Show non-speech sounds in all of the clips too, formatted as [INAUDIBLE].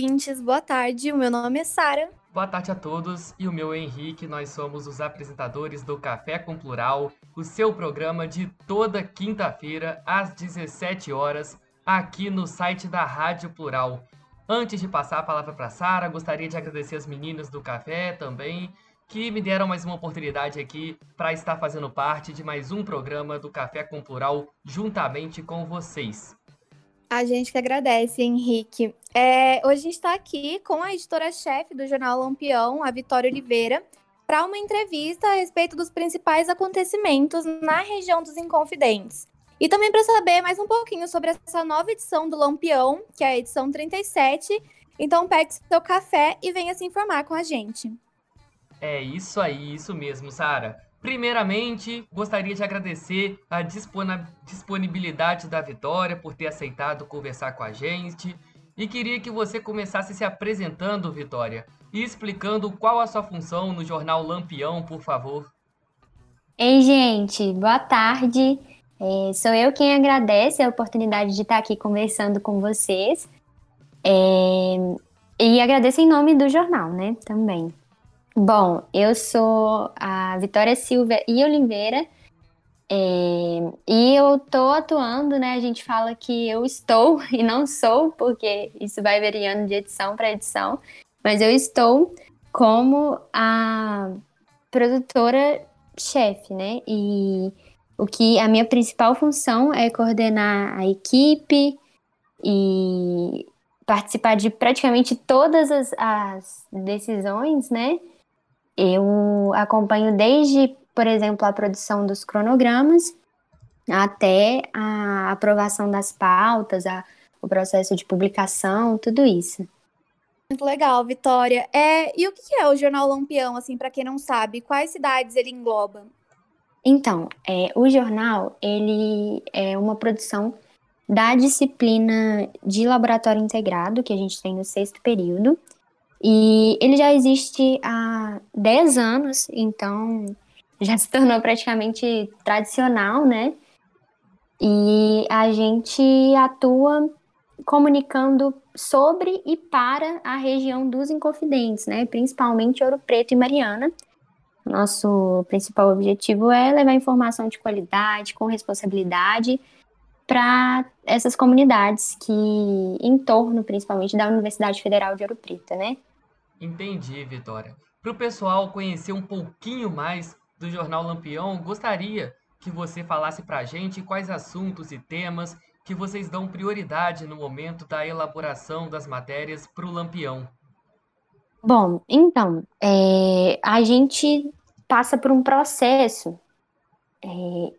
ouvintes, boa tarde. O meu nome é Sara. Boa tarde a todos e o meu é Henrique. Nós somos os apresentadores do Café com Plural, o seu programa de toda quinta-feira às 17 horas aqui no site da Rádio Plural. Antes de passar a palavra para Sara, gostaria de agradecer as meninas do café também que me deram mais uma oportunidade aqui para estar fazendo parte de mais um programa do Café com Plural juntamente com vocês. A gente que agradece, Henrique. É, hoje a gente está aqui com a editora-chefe do jornal Lampião, a Vitória Oliveira, para uma entrevista a respeito dos principais acontecimentos na região dos Inconfidentes. E também para saber mais um pouquinho sobre essa nova edição do Lampião, que é a edição 37. Então pegue seu café e venha se informar com a gente. É isso aí, isso mesmo, Sara. Primeiramente, gostaria de agradecer a disponibilidade da Vitória por ter aceitado conversar com a gente. E queria que você começasse se apresentando, Vitória, e explicando qual a sua função no jornal Lampião, por favor. Ei, gente, boa tarde. É, sou eu quem agradece a oportunidade de estar aqui conversando com vocês. É, e agradeço em nome do jornal, né, também. Bom, eu sou a Vitória Silva e Oliveira. É, e eu tô atuando, né? A gente fala que eu estou [LAUGHS] e não sou, porque isso vai variando de edição para edição, mas eu estou como a produtora chefe, né? E o que a minha principal função é coordenar a equipe e participar de praticamente todas as, as decisões, né? Eu acompanho desde, por exemplo, a produção dos cronogramas até a aprovação das pautas, a, o processo de publicação, tudo isso. Muito legal, Vitória. É, e o que é o Jornal Lampião, assim, para quem não sabe? Quais cidades ele engloba? Então, é, o jornal, ele é uma produção da disciplina de laboratório integrado, que a gente tem no sexto período, e ele já existe há 10 anos, então já se tornou praticamente tradicional, né? E a gente atua comunicando sobre e para a região dos Inconfidentes, né? Principalmente Ouro Preto e Mariana. Nosso principal objetivo é levar informação de qualidade, com responsabilidade, para essas comunidades que em torno, principalmente, da Universidade Federal de Ouro Preto, né? Entendi, Vitória. Para o pessoal conhecer um pouquinho mais do Jornal Lampião, gostaria que você falasse para a gente quais assuntos e temas que vocês dão prioridade no momento da elaboração das matérias para o Lampião. Bom, então, é, a gente passa por um processo é,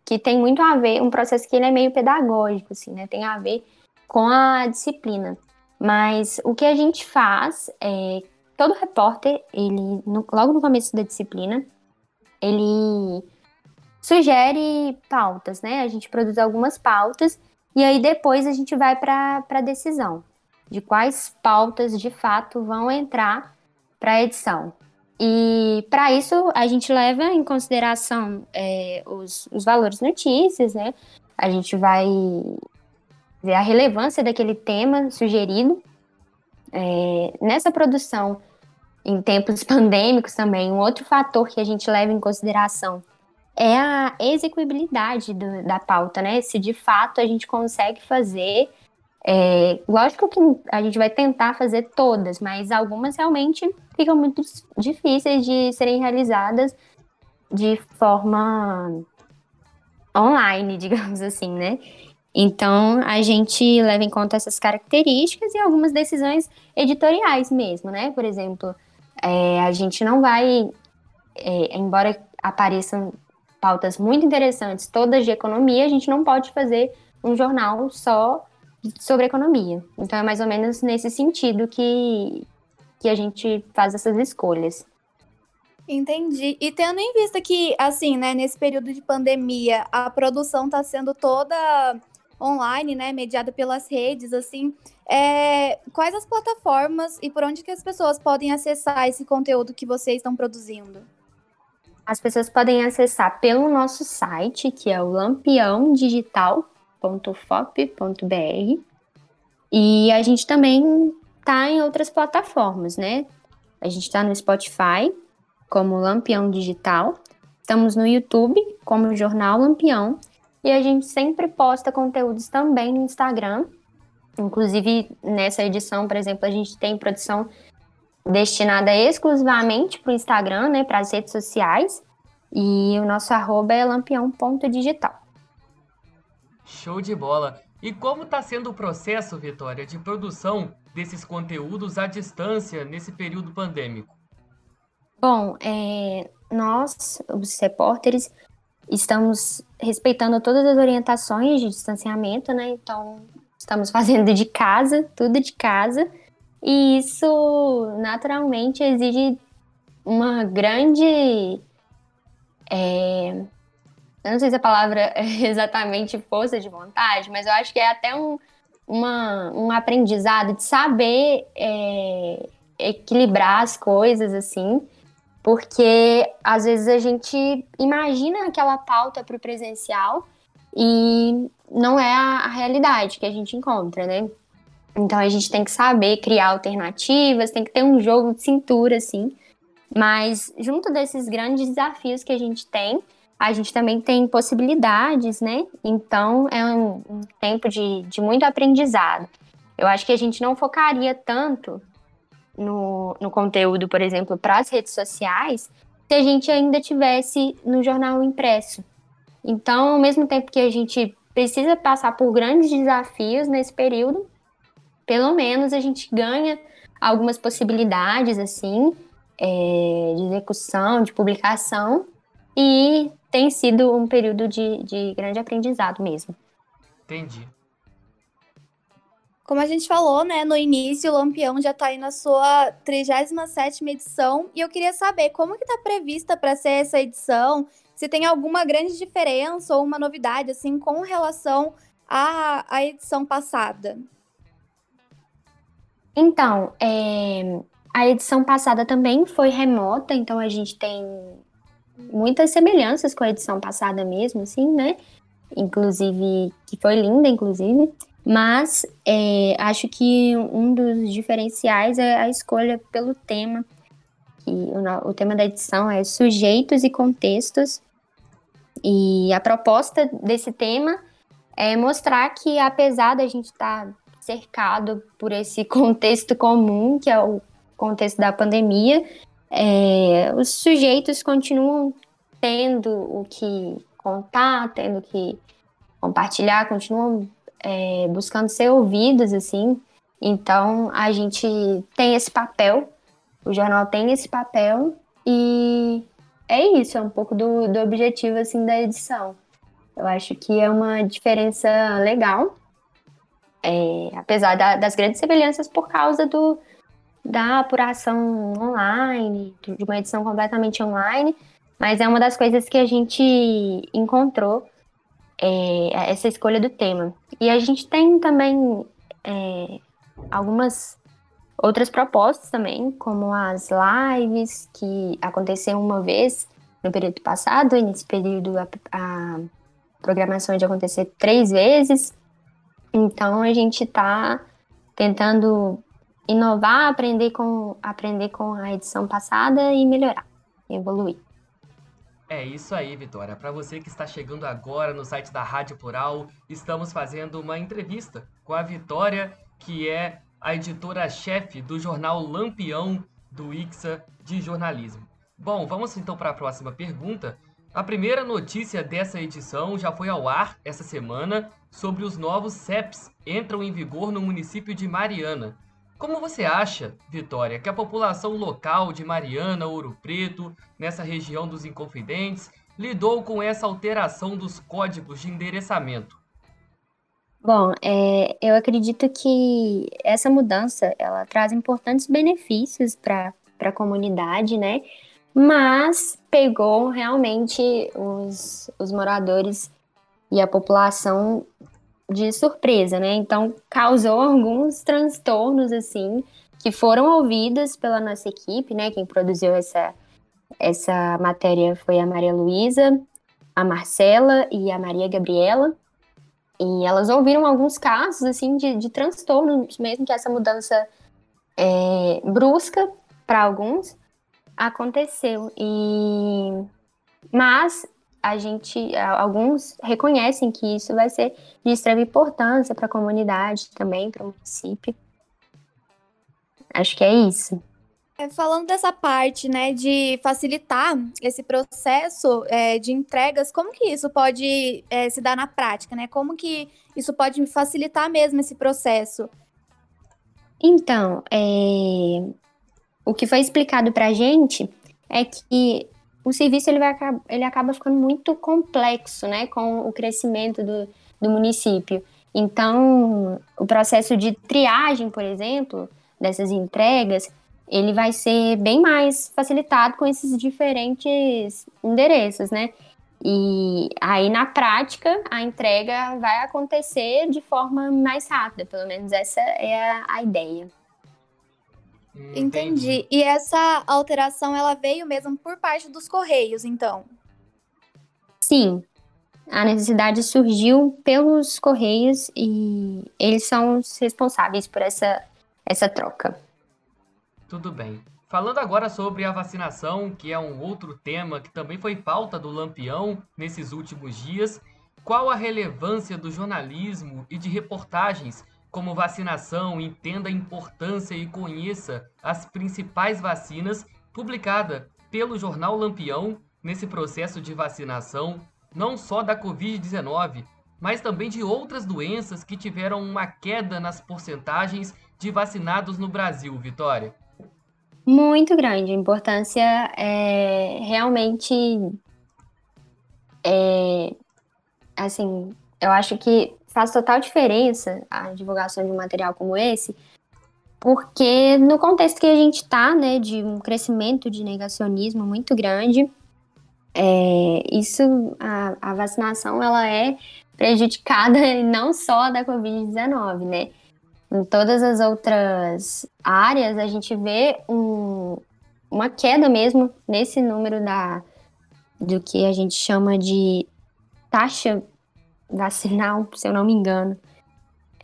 que tem muito a ver, um processo que ele é meio pedagógico, assim, né? Tem a ver com a disciplina. Mas o que a gente faz é todo repórter, ele no, logo no começo da disciplina, ele sugere pautas, né? A gente produz algumas pautas e aí depois a gente vai para a decisão de quais pautas de fato vão entrar para a edição. E para isso a gente leva em consideração é, os, os valores notícias, né? A gente vai ver a relevância daquele tema sugerido. É, nessa produção em tempos [LAUGHS] pandêmicos também, um outro fator que a gente leva em consideração é a execuibilidade do, da pauta, né? Se de fato a gente consegue fazer. É, lógico que a gente vai tentar fazer todas, mas algumas realmente ficam muito difíceis de serem realizadas de forma online, [LAUGHS] digamos assim, né? Então, a gente leva em conta essas características e algumas decisões editoriais mesmo, né? Por exemplo, é, a gente não vai, é, embora apareçam pautas muito interessantes, todas de economia, a gente não pode fazer um jornal só sobre economia. Então é mais ou menos nesse sentido que, que a gente faz essas escolhas. Entendi. E tendo em vista que, assim, né, nesse período de pandemia, a produção está sendo toda online, né, mediada pelas redes, assim, é, quais as plataformas e por onde que as pessoas podem acessar esse conteúdo que vocês estão produzindo? As pessoas podem acessar pelo nosso site, que é o lampiãodigital.fop.br. E a gente também tá em outras plataformas, né? A gente está no Spotify, como Lampião Digital. Estamos no YouTube, como Jornal Lampião. E a gente sempre posta conteúdos também no Instagram. Inclusive, nessa edição, por exemplo, a gente tem produção destinada exclusivamente para o Instagram, né, para as redes sociais. E o nosso arroba é lampião.digital. Show de bola! E como está sendo o processo, Vitória, de produção desses conteúdos à distância nesse período pandêmico? Bom, é, nós, os repórteres, estamos respeitando todas as orientações de distanciamento, né? Então, estamos [LAUGHS] fazendo de casa, tudo de casa. E isso naturalmente exige uma grande. É, eu não sei se a palavra é [LAUGHS] exatamente força de vontade, mas eu acho que é até um, uma, um aprendizado de saber é, equilibrar as coisas, assim, porque às vezes a gente imagina aquela pauta para o presencial e não é a, a realidade que a gente encontra, né? Então a gente tem que saber criar alternativas, tem que ter um jogo de cintura, assim. Mas junto desses grandes desafios que a gente tem, a gente também tem possibilidades, né? Então é um, um tempo de, de muito aprendizado. Eu acho que a gente não focaria tanto no, no conteúdo, por exemplo, para as redes sociais, se a gente ainda tivesse no jornal impresso. Então, ao mesmo tempo que a gente precisa passar por grandes desafios nesse período, pelo menos a gente ganha algumas possibilidades, assim, é, de execução, de publicação, e tem sido um período de, de grande aprendizado mesmo. Entendi. Como a gente falou, né, no início, o Lampião já está aí na sua 37ª edição, e eu queria saber como que está prevista para ser essa edição, se tem alguma grande diferença ou uma novidade, assim, com relação à, à edição passada. Então, é, a edição passada também foi remota, então a gente tem muitas semelhanças com a edição passada mesmo, assim, né? Inclusive, que foi linda, inclusive. Mas é, acho que um dos diferenciais é a escolha pelo tema. Que o, o tema da edição é sujeitos e contextos. E a proposta desse tema é mostrar que, apesar da gente estar tá cercado por esse [LAUGHS] contexto comum, que é o contexto da pandemia, é, os sujeitos continuam tendo o que contar, tendo que compartilhar, continuam é, buscando ser ouvidos, assim. Então, a gente tem esse papel, o jornal tem esse papel, e é isso, é um pouco do, do objetivo, assim, da edição. Eu acho que é uma diferença legal, é, apesar da, das grandes semelhanças por causa do, da apuração online, de uma edição completamente online, mas é uma das coisas que a gente encontrou, é, essa escolha do tema. E a gente tem também é, algumas outras propostas também, como as lives, que aconteceram uma vez no período passado, e nesse período a, a programação de acontecer três vezes. Então a gente está tentando inovar, aprender com, aprender com a edição passada e melhorar, evoluir. É isso aí, Vitória. Para você que está chegando agora no site da Rádio Plural, estamos fazendo uma entrevista com a Vitória, que é a editora-chefe do jornal Lampião do IXA de jornalismo. Bom, vamos então para a próxima pergunta. A primeira notícia dessa edição já foi ao ar essa semana sobre os novos CEPs entram em vigor no município de Mariana. Como você acha, Vitória, que a população local de Mariana, Ouro Preto, nessa região dos Inconfidentes, lidou com essa alteração dos códigos de endereçamento? Bom, é, eu acredito que essa mudança ela traz importantes benefícios para a comunidade, né? Mas pegou realmente os, os moradores e a população de surpresa, né? Então causou alguns transtornos assim que foram ouvidos pela nossa equipe, né? Quem produziu essa essa matéria foi a Maria Luísa, a Marcela e a Maria Gabriela. E elas ouviram alguns casos assim de, de transtornos mesmo que essa mudança é, brusca para alguns, aconteceu. E mas a gente, alguns reconhecem que isso vai ser de extrema importância para a comunidade também, para o município. Acho que é isso. É, falando dessa parte, né, de facilitar esse processo é, de entregas, como que isso pode é, se dar na prática, né? Como que isso pode facilitar mesmo esse processo? Então, é, o que foi explicado para a gente é que o serviço ele, vai, ele acaba ficando muito complexo, né, com o crescimento do, do município. Então, o processo de triagem, por exemplo, dessas entregas, ele vai ser bem mais facilitado com esses diferentes endereços, né? E aí, na prática, a entrega vai acontecer de forma mais rápida, pelo menos essa é a, a ideia. Entendi. Entendi. E essa alteração ela veio mesmo por parte dos Correios, então? Sim. A necessidade surgiu pelos Correios e eles são os responsáveis por essa, essa troca. Tudo bem. Falando agora sobre a vacinação, que é um outro tema que também foi pauta do Lampião nesses últimos dias, qual a relevância do jornalismo e de reportagens como vacinação, entenda a importância e conheça as principais vacinas publicada pelo jornal Lampião nesse processo de vacinação, não só da Covid-19, mas também de outras doenças que tiveram uma queda nas porcentagens de vacinados no Brasil, Vitória. Muito grande. A importância é realmente. É, assim, eu acho que faz total diferença a divulgação de um material como esse, porque no contexto que a gente está, né, de um crescimento de negacionismo muito grande, é, isso, a, a, vacinação, ela é prejudicada [LAUGHS] não só da Covid-19, né? Em todas as outras áreas, a gente vê um, uma queda mesmo nesse número da, do que a gente chama de taxa vacinal, se eu não me engano.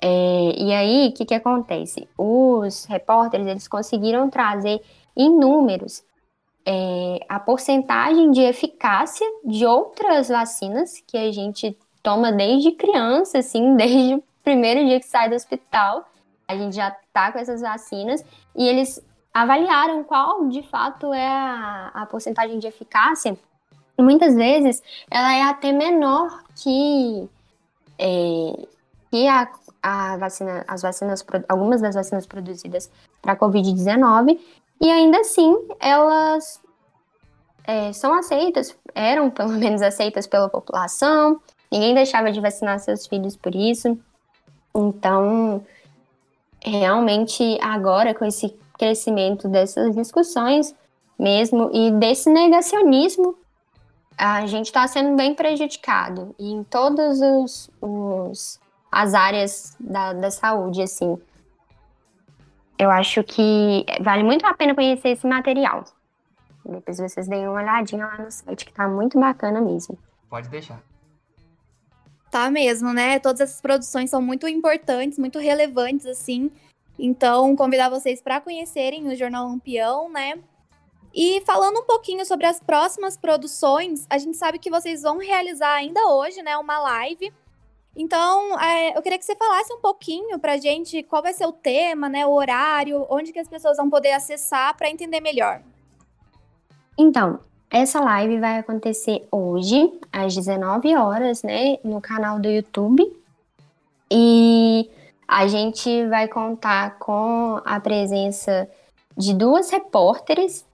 É, e aí, o que, que acontece? Os repórteres eles conseguiram trazer em números é, a porcentagem de eficácia de outras vacinas que a gente toma desde criança, assim, [LAUGHS] desde o primeiro dia que sai do hospital. A gente já tá com essas vacinas e eles avaliaram qual de fato é a, a porcentagem de eficácia. Muitas vezes ela é até menor que é, que a, a vacina, as vacinas, algumas das vacinas produzidas para a Covid-19, e ainda assim elas é, são aceitas, eram pelo [LAUGHS] menos aceitas pela população, ninguém deixava de vacinar seus filhos por isso. Então, realmente, agora com esse crescimento dessas discussões mesmo e desse negacionismo a gente está sendo bem prejudicado em todas os, os, as áreas da, da saúde, assim. Eu acho que vale muito a pena conhecer esse material. Depois vocês deem uma olhadinha lá no site, que tá muito bacana mesmo. Pode deixar. Tá mesmo, né? Todas essas produções são muito importantes, muito relevantes, assim. Então, convidar vocês para conhecerem o Jornal Lampião, né? E falando um pouquinho sobre as próximas produções, a gente sabe que vocês vão realizar ainda hoje, né, uma live. Então, é, eu queria que você falasse um pouquinho pra gente qual vai ser o tema, né, o horário, onde que as pessoas vão poder acessar para entender melhor. Então, essa live vai acontecer hoje, às 19 horas, né, no canal do YouTube. E a gente vai contar com a presença de duas repórteres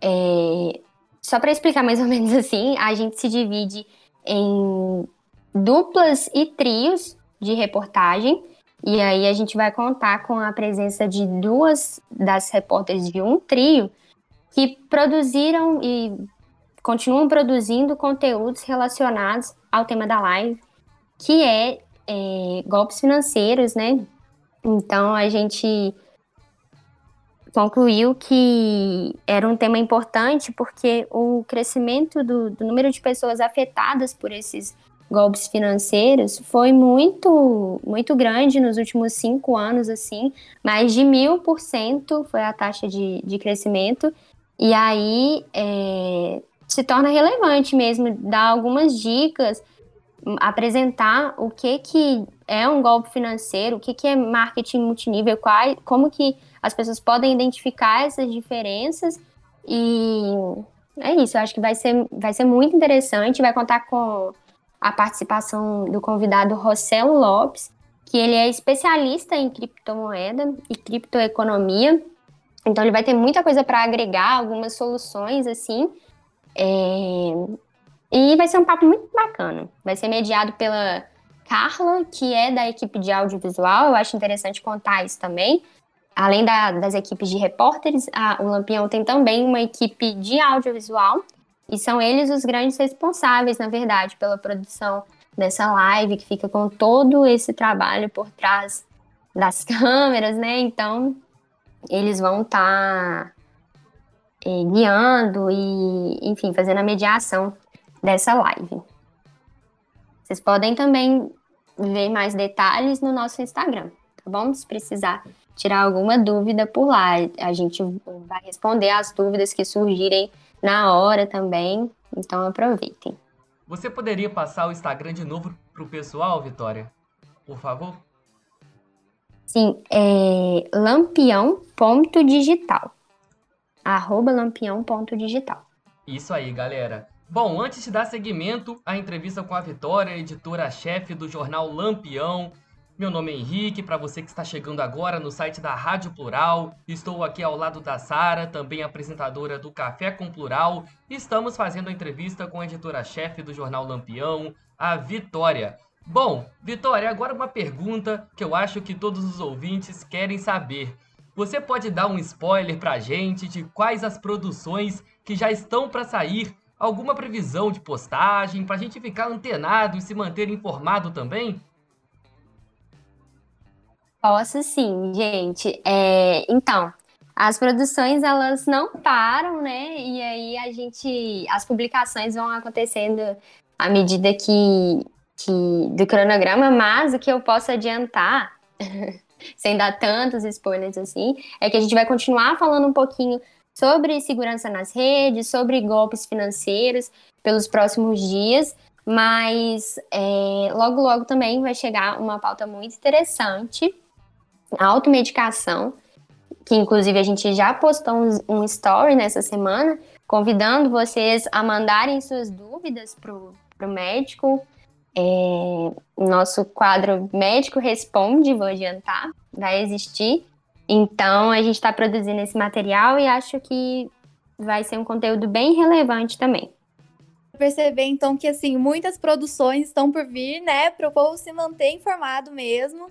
é, só para explicar mais ou menos assim, a gente se divide em duplas e trios de reportagem. E aí a gente vai contar com a presença de duas das repórteres de um trio que produziram e continuam produzindo conteúdos relacionados ao tema da live, que é, é golpes financeiros, né? Então a gente concluiu que era um tema importante porque o crescimento do, do número de pessoas afetadas por esses golpes financeiros foi muito, muito grande nos últimos cinco anos, assim, mais de mil por cento foi a taxa de, de crescimento, e aí é, se torna relevante mesmo dar algumas dicas, apresentar o que que é um golpe financeiro, o que que é marketing multinível, qual, como que as pessoas podem identificar essas diferenças e é isso, eu acho que vai ser, vai ser muito interessante, vai contar com a participação do convidado Rossello Lopes, que ele é especialista em criptomoeda e criptoeconomia. Então ele vai ter muita coisa para agregar, algumas soluções assim. É... E vai ser um papo muito bacana. Vai ser mediado pela Carla, que é da equipe de audiovisual. Eu acho interessante contar isso também. Além da, das equipes de repórteres, a, o Lampião tem também uma equipe de audiovisual e são eles os grandes responsáveis, na verdade, pela produção dessa live, que fica com todo esse trabalho por trás das [LAUGHS] câmeras, né? Então, eles vão estar tá, eh, guiando e, enfim, fazendo a mediação dessa live. Vocês podem também ver mais detalhes no nosso Instagram, tá bom? Se precisar tirar alguma dúvida por lá, a gente vai responder as dúvidas que surgirem na hora também. Então aproveitem. Você poderia passar o Instagram de novo para o pessoal, Vitória? Por favor? Sim, é lampião.digital. Arroba lampião.digital. Isso aí, galera. Bom, antes de dar seguimento à entrevista com a Vitória, editora-chefe do jornal Lampião, meu nome é Henrique, para você que está chegando agora no site da Rádio Plural, estou aqui ao lado da Sara, também apresentadora do Café com Plural. Estamos fazendo a entrevista com a editora-chefe do jornal Lampião, a Vitória. Bom, Vitória, agora uma pergunta que eu acho que todos os ouvintes querem saber. Você pode dar um spoiler pra gente de quais as produções que já estão para sair? Alguma previsão de postagem para a gente ficar antenado e se manter informado também? Posso sim, gente. É, então, as produções elas não param, né? E aí a gente, as publicações vão acontecendo à medida que, que do cronograma, mas o que eu posso adiantar, [LAUGHS] sem dar tantos spoilers assim, é que a gente vai continuar falando um pouquinho sobre segurança nas redes, sobre golpes financeiros pelos próximos dias, mas é, logo logo também vai chegar uma pauta muito interessante automedicação, que inclusive a gente já postou um, um story nessa semana, convidando vocês a mandarem suas dúvidas para o médico. É, nosso quadro Médico Responde, vou adiantar, vai existir. Então, a gente está produzindo esse material e acho que vai ser um conteúdo bem relevante também. Perceber, então, que, assim, muitas produções estão por vir, né, para o povo se manter informado mesmo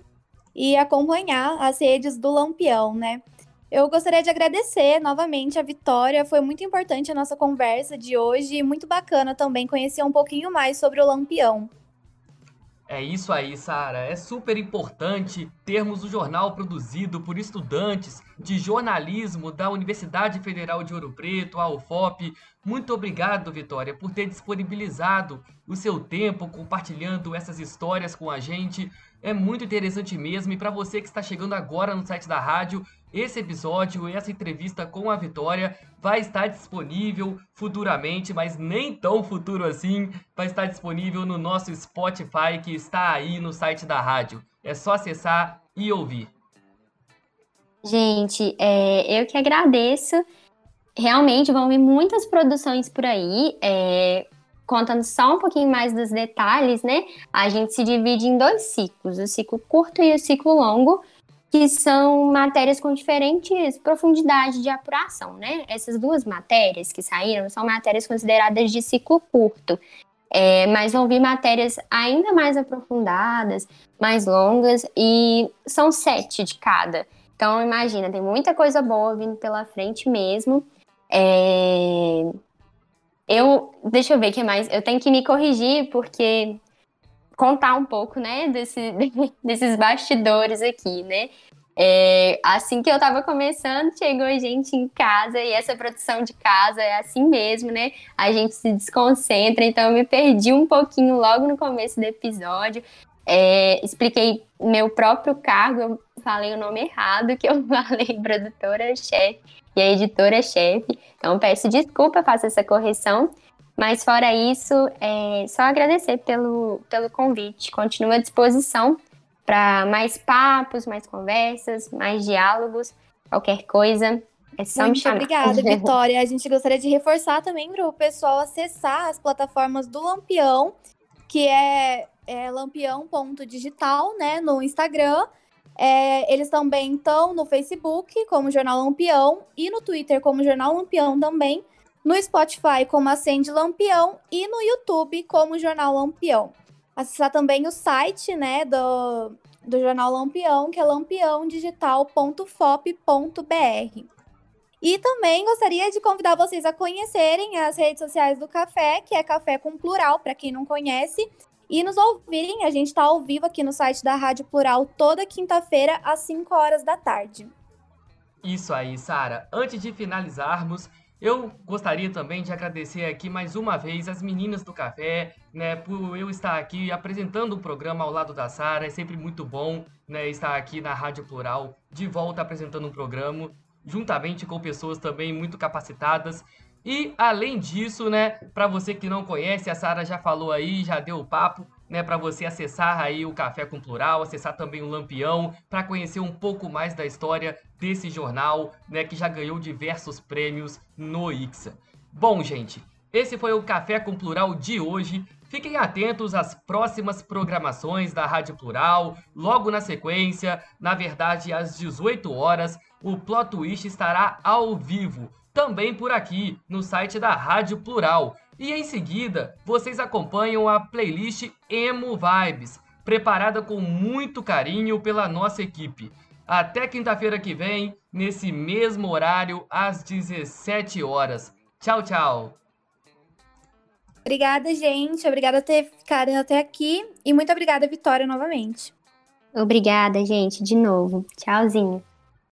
e acompanhar as redes do Lampião, né? Eu gostaria de agradecer novamente a Vitória, foi muito importante a nossa conversa de hoje e muito bacana também conhecer um pouquinho mais sobre o Lampião. É isso aí, Sara. É super importante termos o jornal produzido por estudantes de jornalismo da Universidade Federal de Ouro Preto, a UFOP. Muito obrigado, Vitória, por ter disponibilizado o seu tempo compartilhando essas histórias com a gente. É muito interessante mesmo. E para você que está chegando agora no site da rádio, esse episódio, essa entrevista com a Vitória vai estar disponível futuramente, mas nem tão futuro assim. Vai estar disponível no nosso Spotify que está aí no site da rádio. É só acessar e ouvir. Gente, é, eu que agradeço. Realmente vão vir muitas produções por aí. É, contando só um pouquinho mais dos detalhes, né? A gente se divide em dois ciclos, o ciclo curto e o ciclo longo, que são matérias com diferentes profundidades de apuração, né? Essas duas matérias que saíram são matérias consideradas de ciclo curto. É, mas vão vir matérias ainda mais aprofundadas, mais longas, e são sete de cada. Então, imagina, tem muita coisa boa vindo pela frente mesmo. É, eu, deixa eu ver o que mais. Eu tenho que me corrigir porque contar um pouco, né, desse, [LAUGHS] desses bastidores aqui, né? É, assim que eu tava começando, chegou gente em casa e essa produção de casa é assim mesmo, né? A gente se desconcentra, então eu me perdi um pouquinho logo no começo do episódio. É, expliquei meu próprio cargo, eu falei o nome errado, que eu [LAUGHS] falei produtora-chefe e a editora-chefe. Então peço desculpa, faço essa correção. Mas fora isso, é só agradecer pelo, pelo convite. Continuo à disposição para mais papos, mais conversas, mais diálogos, qualquer coisa. É só Muito me chamar. obrigada, [LAUGHS] Vitória. A gente gostaria de reforçar também para o pessoal acessar as plataformas do Lampião, que é, é lampião.digital, né, no Instagram. É, eles também estão no Facebook como Jornal Lampião e no Twitter como Jornal Lampião também, no Spotify como Acende Lampião e no YouTube como Jornal Lampião. Acessar também o site né, do, do Jornal Lampião, que é lampiãodigital.fop.br. E também gostaria de convidar vocês a conhecerem as redes sociais do Café, que é Café com Plural, para quem não conhece, e nos ouvirem. A gente está ao vivo aqui no site da Rádio Plural toda quinta-feira, às 5 horas da tarde. Isso aí, Sara. Antes de finalizarmos, eu gostaria também de agradecer aqui mais uma vez as meninas do café, né, por eu estar aqui apresentando o programa ao lado da Sara. É sempre muito bom, né, estar aqui na Rádio Plural, de volta apresentando um programa, juntamente com pessoas também muito capacitadas. E além disso, né, para você que não conhece, a Sara já falou aí, já deu o papo, né, para você acessar aí o Café com Plural, acessar também o Lampião, para conhecer um pouco mais da história desse jornal, né, que já ganhou diversos prêmios no Ixa. Bom, gente, esse foi o Café com Plural de hoje. Fiquem atentos às próximas programações da Rádio Plural. Logo na sequência, na verdade às 18 horas, o Plot Twist estará ao vivo também por aqui, no site da Rádio Plural. E em seguida, vocês acompanham a playlist Emo Vibes, preparada com muito carinho pela nossa equipe. Até quinta-feira que vem, nesse mesmo horário, às 17 horas. Tchau, tchau! Obrigada, gente. Obrigada por ter ficado até aqui. E muito obrigada, Vitória, novamente. Obrigada, gente, de novo. Tchauzinho.